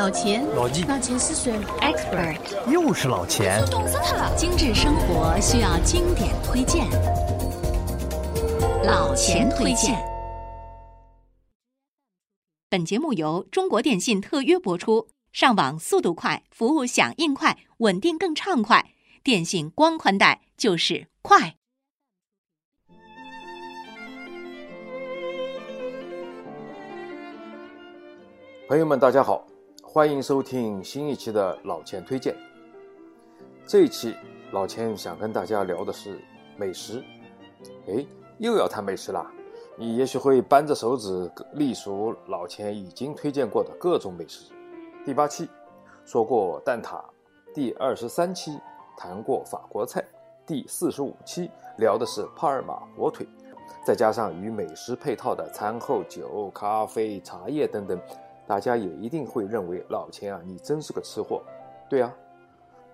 老钱，老纪，老钱是谁？Expert，又是老钱。懂死他了。精致生活需要经典推荐，老钱推荐。本节目由中国电信特约播出，上网速度快，服务响应快，稳定更畅快。电信光宽带就是快。朋友们，大家好，欢迎收听新一期的老钱推荐。这一期老钱想跟大家聊的是美食。哎，又要谈美食啦！你也许会扳着手指隶数老钱已经推荐过的各种美食。第八期说过蛋挞，第二十三期谈过法国菜，第四十五期聊的是帕尔马火腿，再加上与美食配套的餐后酒、咖啡、茶叶等等。大家也一定会认为老钱啊，你真是个吃货。对啊，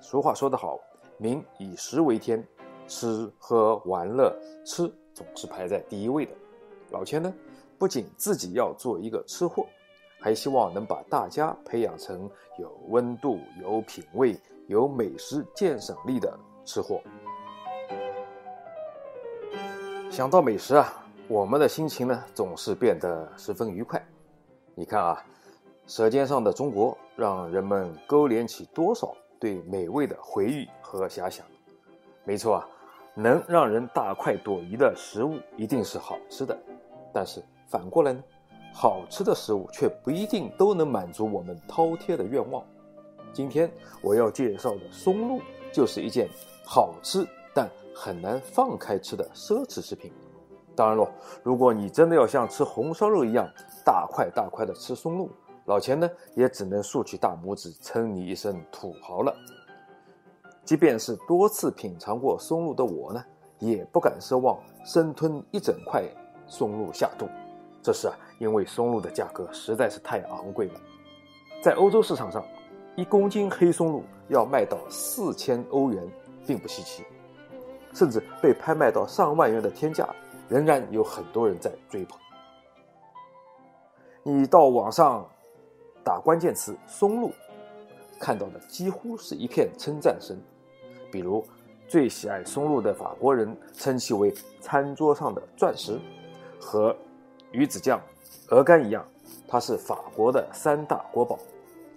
俗话说得好，民以食为天，吃喝玩乐，吃总是排在第一位的。老钱呢，不仅自己要做一个吃货，还希望能把大家培养成有温度、有品味、有美食鉴赏力的吃货。想到美食啊，我们的心情呢，总是变得十分愉快。你看啊。舌尖上的中国，让人们勾连起多少对美味的回忆和遐想？没错啊，能让人大快朵颐的食物一定是好吃的。但是反过来呢，好吃的食物却不一定都能满足我们饕餮的愿望。今天我要介绍的松露，就是一件好吃但很难放开吃的奢侈食品。当然了，如果你真的要像吃红烧肉一样大块大块的吃松露，老钱呢，也只能竖起大拇指，称你一声土豪了。即便是多次品尝过松露的我呢，也不敢奢望生吞一整块松露下肚。这是啊，因为松露的价格实在是太昂贵了。在欧洲市场上，一公斤黑松露要卖到四千欧元，并不稀奇。甚至被拍卖到上万元的天价，仍然有很多人在追捧。你到网上。打关键词“松露”，看到的几乎是一片称赞声。比如，最喜爱松露的法国人称其为餐桌上的钻石，和鱼子酱、鹅肝一样，它是法国的三大国宝。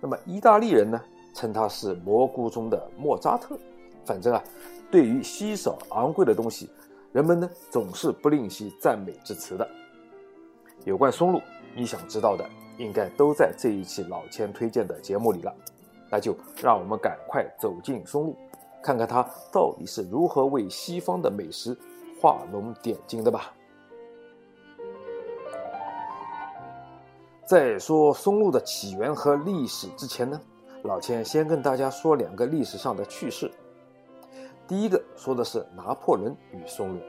那么，意大利人呢，称它是蘑菇中的莫扎特。反正啊，对于稀少昂贵的东西，人们呢总是不吝惜赞美之词的。有关松露，你想知道的？应该都在这一期老千推荐的节目里了，那就让我们赶快走进松露，看看它到底是如何为西方的美食画龙点睛的吧。在说松露的起源和历史之前呢，老千先跟大家说两个历史上的趣事。第一个说的是拿破仑与松露。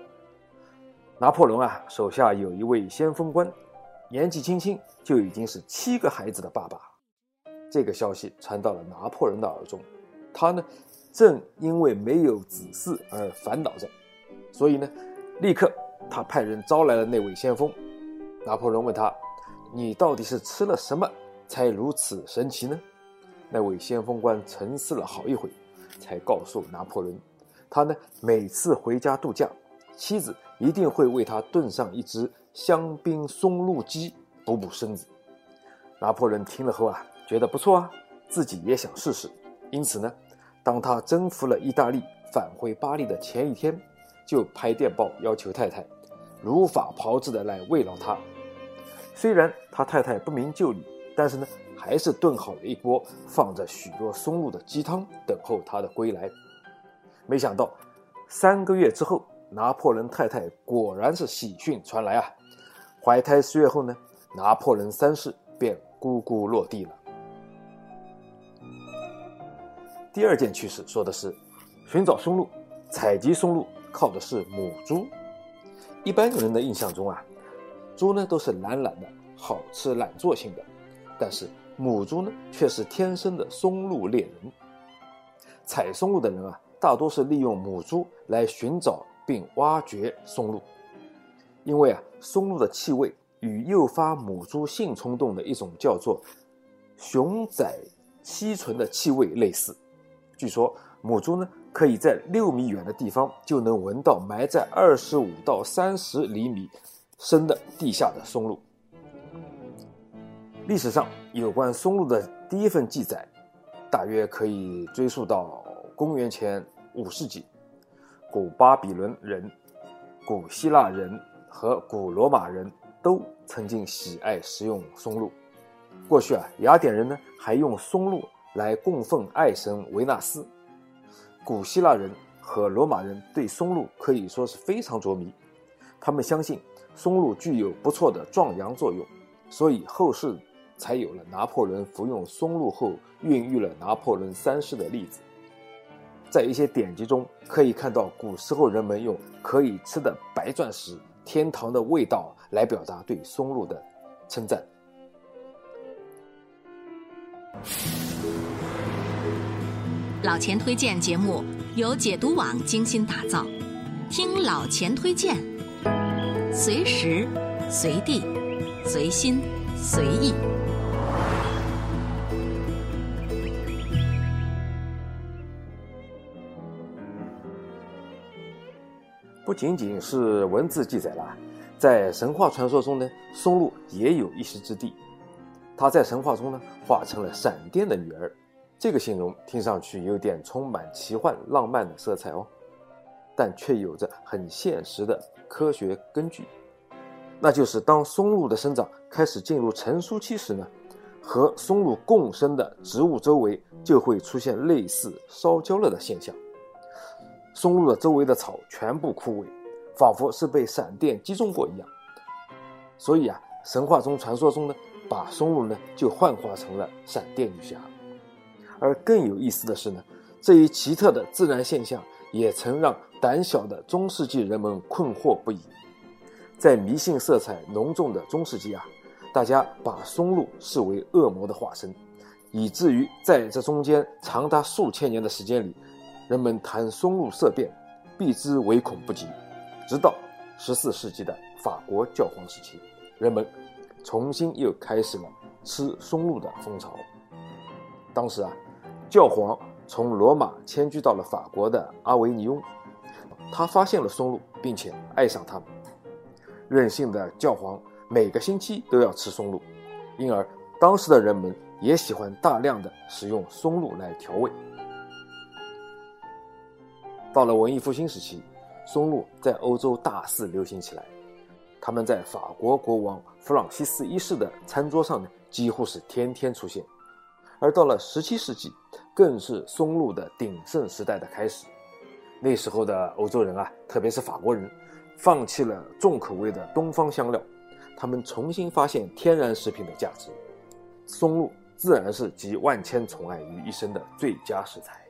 拿破仑啊，手下有一位先锋官。年纪轻轻就已经是七个孩子的爸爸，这个消息传到了拿破仑的耳中，他呢正因为没有子嗣而烦恼着，所以呢，立刻他派人招来了那位先锋。拿破仑问他：“你到底是吃了什么才如此神奇呢？”那位先锋官沉思了好一会，才告诉拿破仑：“他呢每次回家度假，妻子一定会为他炖上一只。”香槟松露鸡补补身子。拿破仑听了后啊，觉得不错啊，自己也想试试。因此呢，当他征服了意大利，返回巴黎的前一天，就拍电报要求太太如法炮制的来慰劳他。虽然他太太不明就里，但是呢，还是炖好了一锅放着许多松露的鸡汤，等候他的归来。没想到，三个月之后，拿破仑太太果然是喜讯传来啊。怀胎十月后呢，拿破仑三世便咕咕落地了。第二件趣事说的是，寻找松露、采集松露靠的是母猪。一般人的印象中啊，猪呢都是懒懒的、好吃懒做型的，但是母猪呢却是天生的松露猎人。采松露的人啊，大多是利用母猪来寻找并挖掘松露。因为啊，松露的气味与诱发母猪性冲动的一种叫做雄宰七醇的气味类似。据说母猪呢，可以在六米远的地方就能闻到埋在二十五到三十厘米深的地下的松露。历史上有关松露的第一份记载，大约可以追溯到公元前五世纪。古巴比伦人、古希腊人和古罗马人都曾经喜爱食用松露。过去啊，雅典人呢还用松露来供奉爱神维纳斯。古希腊人和罗马人对松露可以说是非常着迷，他们相信松露具有不错的壮阳作用，所以后世才有了拿破仑服用松露后孕育了拿破仑三世的例子。在一些典籍中可以看到，古时候人们用可以吃的白钻石、天堂的味道来表达对松露的称赞。老钱推荐节目由解读网精心打造，听老钱推荐，随时随地随心随意。不仅仅是文字记载了，在神话传说中呢，松露也有一席之地。她在神话中呢，化成了闪电的女儿。这个形容听上去有点充满奇幻浪漫的色彩哦，但却有着很现实的科学根据。那就是当松露的生长开始进入成熟期时呢，和松露共生的植物周围就会出现类似烧焦了的现象。松露的周围的草全部枯萎，仿佛是被闪电击中过一样。所以啊，神话中传说中呢，把松露呢就幻化成了闪电女侠。而更有意思的是呢，这一奇特的自然现象也曾让胆小的中世纪人们困惑不已。在迷信色彩浓重的中世纪啊，大家把松露视为恶魔的化身，以至于在这中间长达数千年的时间里。人们谈松露色变，避之唯恐不及。直到十四世纪的法国教皇时期，人们重新又开始了吃松露的风潮。当时啊，教皇从罗马迁居到了法国的阿维尼翁，他发现了松露，并且爱上它们。任性的教皇每个星期都要吃松露，因而当时的人们也喜欢大量的使用松露来调味。到了文艺复兴时期，松露在欧洲大肆流行起来。他们在法国国王弗朗西斯一世的餐桌上呢，几乎是天天出现。而到了17世纪，更是松露的鼎盛时代的开始。那时候的欧洲人啊，特别是法国人，放弃了重口味的东方香料，他们重新发现天然食品的价值。松露自然是集万千宠爱于一身的最佳食材。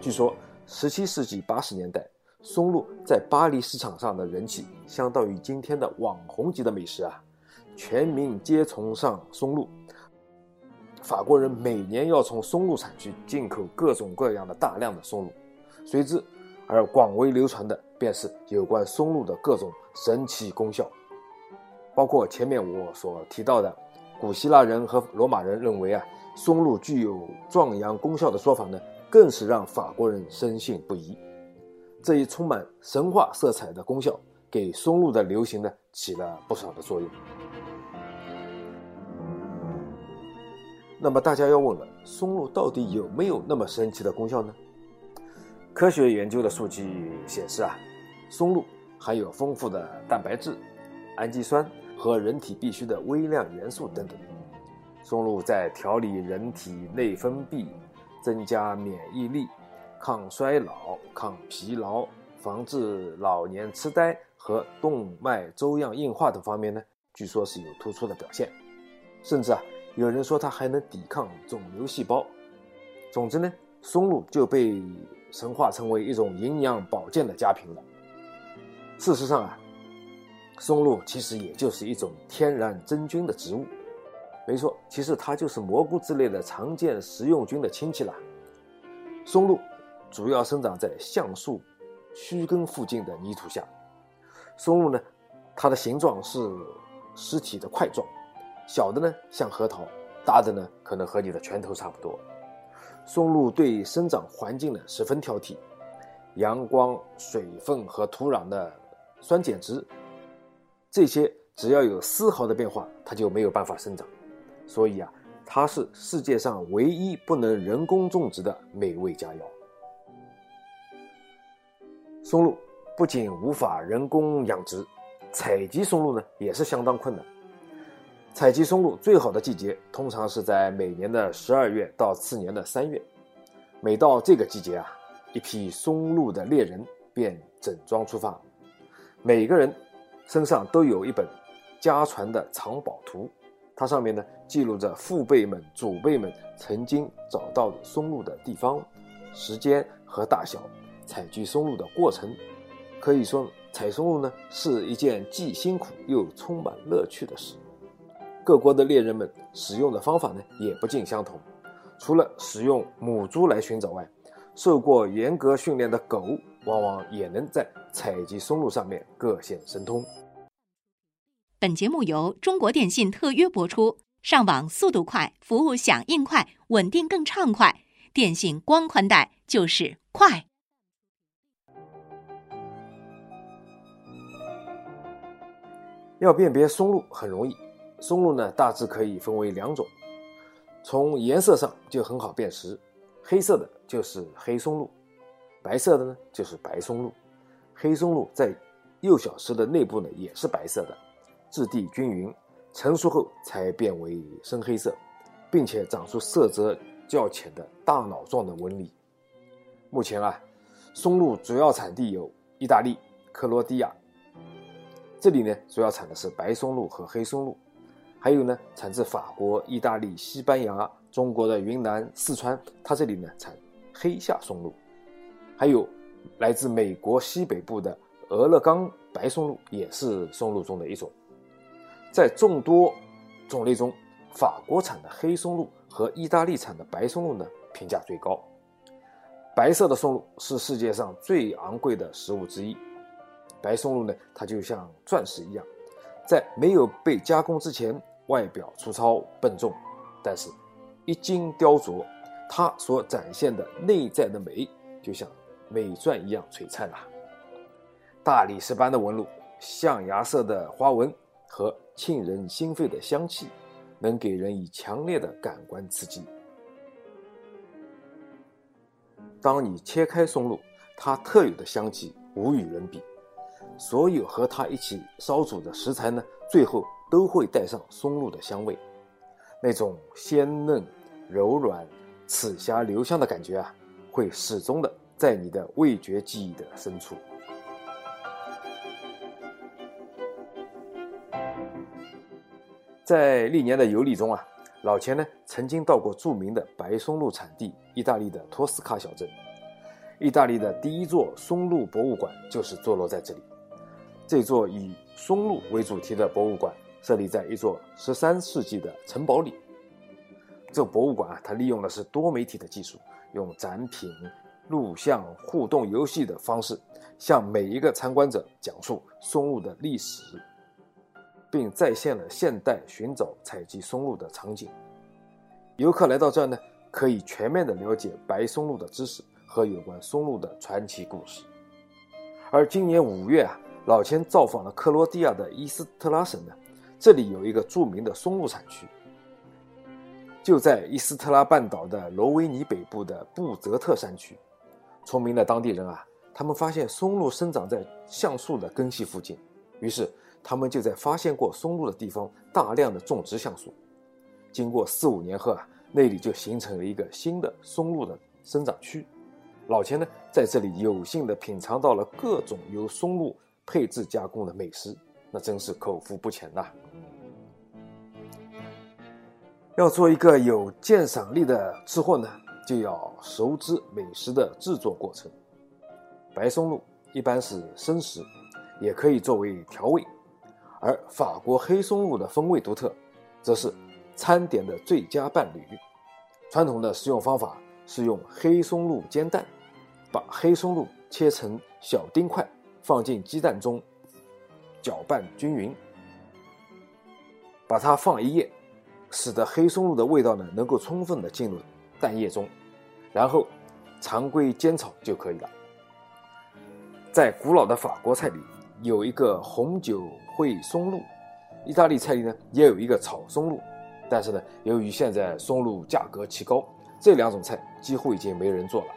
据说。十七世纪八十年代，松露在巴黎市场上的人气相当于今天的网红级的美食啊！全民皆崇尚松露，法国人每年要从松露产区进口各种各样的大量的松露，随之而广为流传的便是有关松露的各种神奇功效，包括前面我所提到的，古希腊人和罗马人认为啊，松露具有壮阳功效的说法呢。更是让法国人深信不疑。这一充满神话色彩的功效，给松露的流行呢起了不少的作用。那么大家要问了，松露到底有没有那么神奇的功效呢？科学研究的数据显示啊，松露含有丰富的蛋白质、氨基酸和人体必需的微量元素等等。松露在调理人体内分泌。增加免疫力、抗衰老、抗疲劳、防治老年痴呆和动脉粥样硬化等方面呢，据说是有突出的表现。甚至啊，有人说它还能抵抗肿瘤细胞。总之呢，松露就被神化成为一种营养保健的佳品了。事实上啊，松露其实也就是一种天然真菌的植物。没错，其实它就是蘑菇之类的常见食用菌的亲戚啦。松露主要生长在橡树须根附近的泥土下。松露呢，它的形状是实体的块状，小的呢像核桃，大的呢可能和你的拳头差不多。松露对生长环境呢十分挑剔，阳光、水分和土壤的酸碱值，这些只要有丝毫的变化，它就没有办法生长。所以啊，它是世界上唯一不能人工种植的美味佳肴。松露不仅无法人工养殖，采集松露呢也是相当困难。采集松露最好的季节通常是在每年的十二月到次年的三月。每到这个季节啊，一批松露的猎人便整装出发，每个人身上都有一本家传的藏宝图，它上面呢记录着父辈们、祖辈们曾经找到松露的地方、时间和大小。采集松露的过程，可以说采松露呢是一件既辛苦又充满乐趣的事。各国的猎人们使用的方法呢也不尽相同，除了使用母猪来寻找外，受过严格训练的狗往往也能在采集松露上面各显神通。本节目由中国电信特约播出，上网速度快，服务响应快，稳定更畅快，电信光宽带就是快。要辨别松露很容易，松露呢大致可以分为两种，从颜色上就很好辨识，黑色的就是黑松露，白色的呢就是白松露。黑松露在幼小时的内部呢也是白色的，质地均匀，成熟后才变为深黑色，并且长出色泽较浅的大脑状的纹理。目前啊，松露主要产地有意大利、克罗地亚。这里呢，主要产的是白松露和黑松露，还有呢，产自法国、意大利、西班牙、中国的云南、四川，它这里呢产黑夏松露，还有来自美国西北部的俄勒冈白松露，也是松露中的一种。在众多种类中，法国产的黑松露和意大利产的白松露呢评价最高。白色的松露是世界上最昂贵的食物之一。白松露呢，它就像钻石一样，在没有被加工之前，外表粗糙笨重，但是，一经雕琢，它所展现的内在的美，就像美钻一样璀璨啊！大理石般的纹路、象牙色的花纹和沁人心肺的香气，能给人以强烈的感官刺激。当你切开松露，它特有的香气无与伦比。所有和它一起烧煮的食材呢，最后都会带上松露的香味，那种鲜嫩、柔软、齿颊留香的感觉啊，会始终的在你的味觉记忆的深处。在历年的游历中啊，老钱呢曾经到过著名的白松露产地意大利的托斯卡小镇，意大利的第一座松露博物馆就是坐落在这里。这座以松露为主题的博物馆设立在一座十三世纪的城堡里。这博物馆啊，它利用的是多媒体的技术，用展品、录像、互动游戏的方式，向每一个参观者讲述松露的历史，并再现了现代寻找采集松露的场景。游客来到这儿呢，可以全面的了解白松露的知识和有关松露的传奇故事。而今年五月啊。老钱造访了克罗地亚的伊斯特拉省呢，这里有一个著名的松露产区，就在伊斯特拉半岛的罗威尼北部的布泽特山区。聪明的当地人啊，他们发现松露生长在橡树的根系附近，于是他们就在发现过松露的地方大量的种植橡树。经过四五年后啊，那里就形成了一个新的松露的生长区。老钱呢，在这里有幸的品尝到了各种由松露。配制加工的美食，那真是口福不浅呐！要做一个有鉴赏力的吃货呢，就要熟知美食的制作过程。白松露一般是生食，也可以作为调味；而法国黑松露的风味独特，则是餐点的最佳伴侣。传统的食用方法是用黑松露煎蛋，把黑松露切成小丁块。放进鸡蛋中，搅拌均匀，把它放一夜，使得黑松露的味道呢能够充分的进入蛋液中，然后常规煎炒就可以了。在古老的法国菜里有一个红酒烩松露，意大利菜里呢也有一个炒松露，但是呢，由于现在松露价格奇高，这两种菜几乎已经没人做了。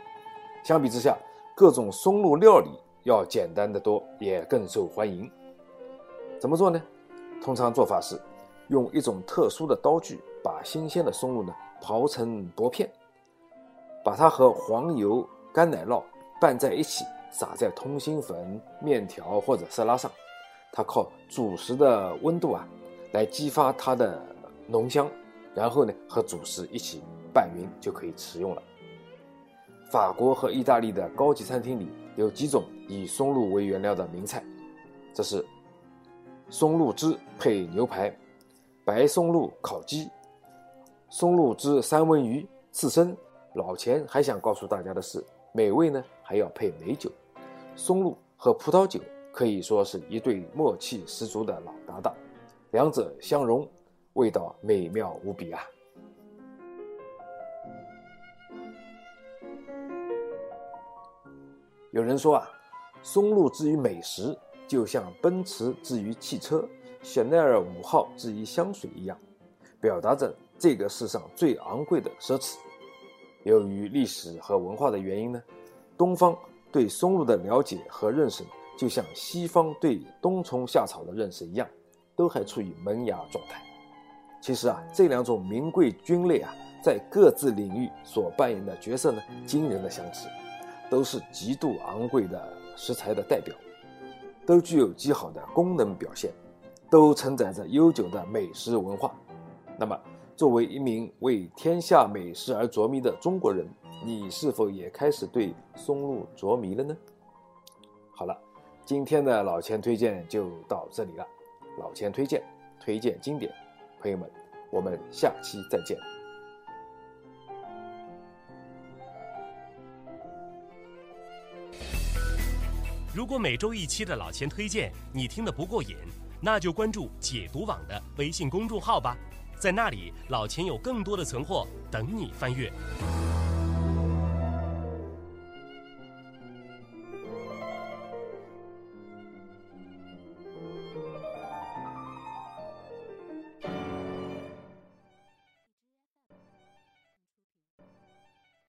相比之下，各种松露料理要简单的多，也更受欢迎。怎么做呢？通常做法是用一种特殊的刀具把新鲜的松露呢刨成薄片，把它和黄油、干奶酪拌在一起。撒在通心粉、面条或者色拉上，它靠主食的温度啊，来激发它的浓香，然后呢和主食一起拌匀就可以食用了。法国和意大利的高级餐厅里有几种以松露为原料的名菜，这是松露汁配牛排、白松露烤鸡、松露汁三文鱼、刺身。老钱还想告诉大家的是，美味呢还要配美酒。松露和葡萄酒可以说是一对默契十足的老搭档，两者相融，味道美妙无比啊！有人说啊，松露之于美食，就像奔驰之于汽车、香奈儿五号之于香水一样，表达着这个世上最昂贵的奢侈。由于历史和文化的原因呢，东方。对松露的了解和认识，就像西方对冬虫夏草的认识一样，都还处于萌芽状态。其实啊，这两种名贵菌类啊，在各自领域所扮演的角色呢，惊人的相似，都是极度昂贵的食材的代表，都具有极好的功能表现，都承载着悠久的美食文化。那么，作为一名为天下美食而着迷的中国人，你是否也开始对松露着迷了呢？好了，今天的老钱推荐就到这里了。老钱推荐，推荐经典，朋友们，我们下期再见。如果每周一期的老钱推荐你听得不过瘾，那就关注解读网的微信公众号吧。在那里，老钱有更多的存货等你翻阅。